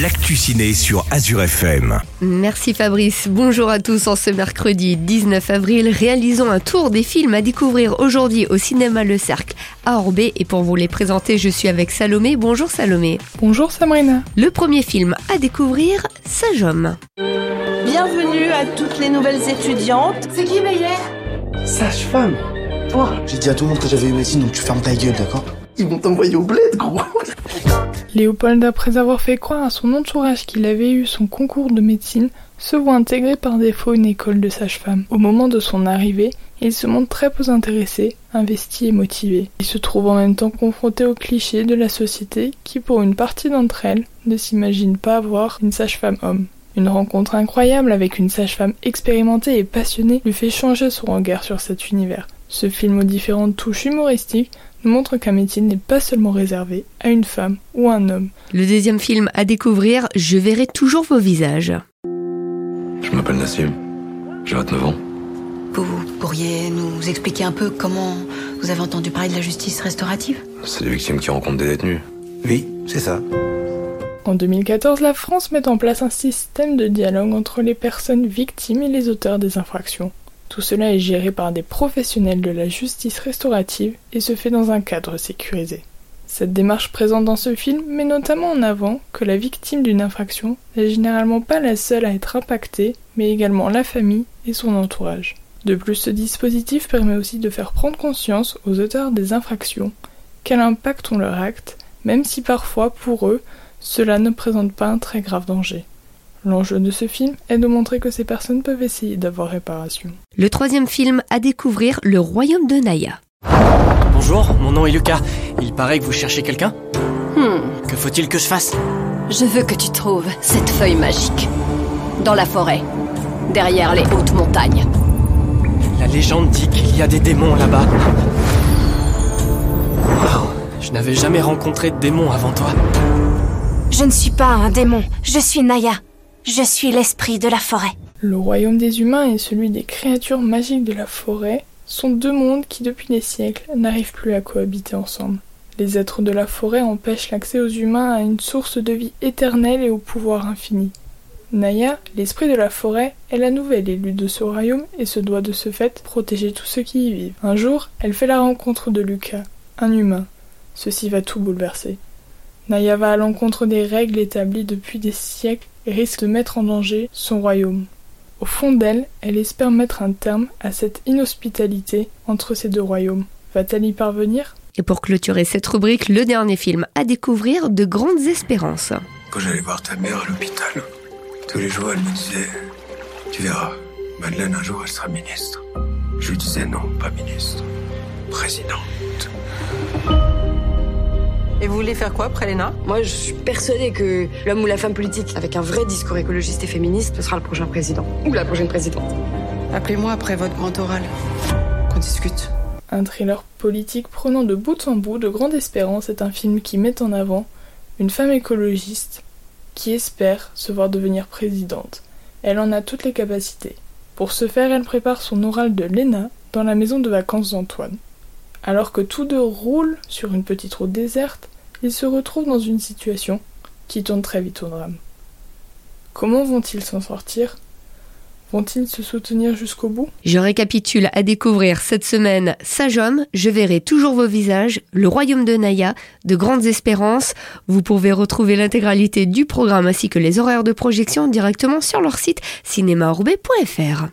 l'actu ciné sur Azure FM. Merci Fabrice. Bonjour à tous. En ce mercredi 19 avril, réalisons un tour des films à découvrir aujourd'hui au cinéma Le Cercle à Orbé. Et pour vous les présenter, je suis avec Salomé. Bonjour Salomé. Bonjour Sabrina. Le premier film à découvrir, Sage Homme. Bienvenue à toutes les nouvelles étudiantes. C'est qui Meyer? Sage-femme Toi J'ai dit à tout le monde que j'avais eu médecine, donc tu fermes ta gueule, d'accord? Ils vont t'envoyer au bled, gros Léopold, après avoir fait croire à son entourage qu'il avait eu son concours de médecine, se voit intégrer par défaut une école de sage-femme. Au moment de son arrivée, il se montre très peu intéressé, investi et motivé. Il se trouve en même temps confronté aux clichés de la société qui, pour une partie d'entre elles, ne s'imagine pas avoir une sage-femme homme. Une rencontre incroyable avec une sage-femme expérimentée et passionnée lui fait changer son regard sur cet univers. Ce film aux différentes touches humoristiques montre qu'un métier n'est pas seulement réservé à une femme ou à un homme. Le deuxième film à découvrir, Je verrai toujours vos visages. Je m'appelle Nassim, j'ai 29 ans. Vous pourriez nous expliquer un peu comment vous avez entendu parler de la justice restaurative? C'est des victimes qui rencontrent des détenus. Oui, c'est ça. En 2014, la France met en place un système de dialogue entre les personnes victimes et les auteurs des infractions. Tout cela est géré par des professionnels de la justice restaurative et se fait dans un cadre sécurisé. Cette démarche présente dans ce film met notamment en avant que la victime d'une infraction n'est généralement pas la seule à être impactée, mais également la famille et son entourage. De plus, ce dispositif permet aussi de faire prendre conscience aux auteurs des infractions quel impact ont leurs actes, même si parfois pour eux, cela ne présente pas un très grave danger. L'enjeu de ce film est de montrer que ces personnes peuvent essayer d'avoir réparation. Le troisième film à découvrir, Le Royaume de Naya. Bonjour, mon nom est Lucas. Il paraît que vous cherchez quelqu'un Hmm. Que faut-il que je fasse? Je veux que tu trouves cette feuille magique. Dans la forêt. Derrière les hautes montagnes. La légende dit qu'il y a des démons là-bas. Wow, je n'avais jamais rencontré de démons avant toi. Je ne suis pas un démon, je suis Naya. Je suis l'esprit de la forêt. Le royaume des humains et celui des créatures magiques de la forêt sont deux mondes qui depuis des siècles n'arrivent plus à cohabiter ensemble. Les êtres de la forêt empêchent l'accès aux humains à une source de vie éternelle et au pouvoir infini. Naya, l'esprit de la forêt, est la nouvelle élue de ce royaume et se doit de ce fait protéger tous ceux qui y vivent. Un jour, elle fait la rencontre de Lucas, un humain. Ceci va tout bouleverser. Naya va à l'encontre des règles établies depuis des siècles et risque de mettre en danger son royaume. Au fond d'elle, elle espère mettre un terme à cette inhospitalité entre ces deux royaumes. Va-t-elle y parvenir? Et pour clôturer cette rubrique, le dernier film à découvrir, De Grandes Espérances. Quand j'allais voir ta mère à l'hôpital, tous les jours elle me disait Tu verras, Madeleine un jour elle sera ministre. Je lui disais non, pas ministre, présidente. Et vous voulez faire quoi après Léna? Moi, je suis persuadée que l'homme ou la femme politique avec un vrai discours écologiste et féministe ce sera le prochain président. Ou la prochaine présidente. Appelez-moi après votre grand oral. Qu'on discute. Un thriller politique prenant de bout en bout de Grande Espérance est un film qui met en avant une femme écologiste qui espère se voir devenir présidente. Elle en a toutes les capacités. Pour ce faire, elle prépare son oral de Léna dans la maison de vacances d'Antoine. Alors que tous deux roulent sur une petite route déserte, ils se retrouvent dans une situation qui tourne très vite au drame. Comment vont-ils s'en sortir? Vont-ils se soutenir jusqu'au bout? Je récapitule à découvrir cette semaine Sage Homme, Je verrai toujours vos visages, Le Royaume de Naya, De Grandes Espérances. Vous pouvez retrouver l'intégralité du programme ainsi que les horaires de projection directement sur leur site cinémaorbé.fr.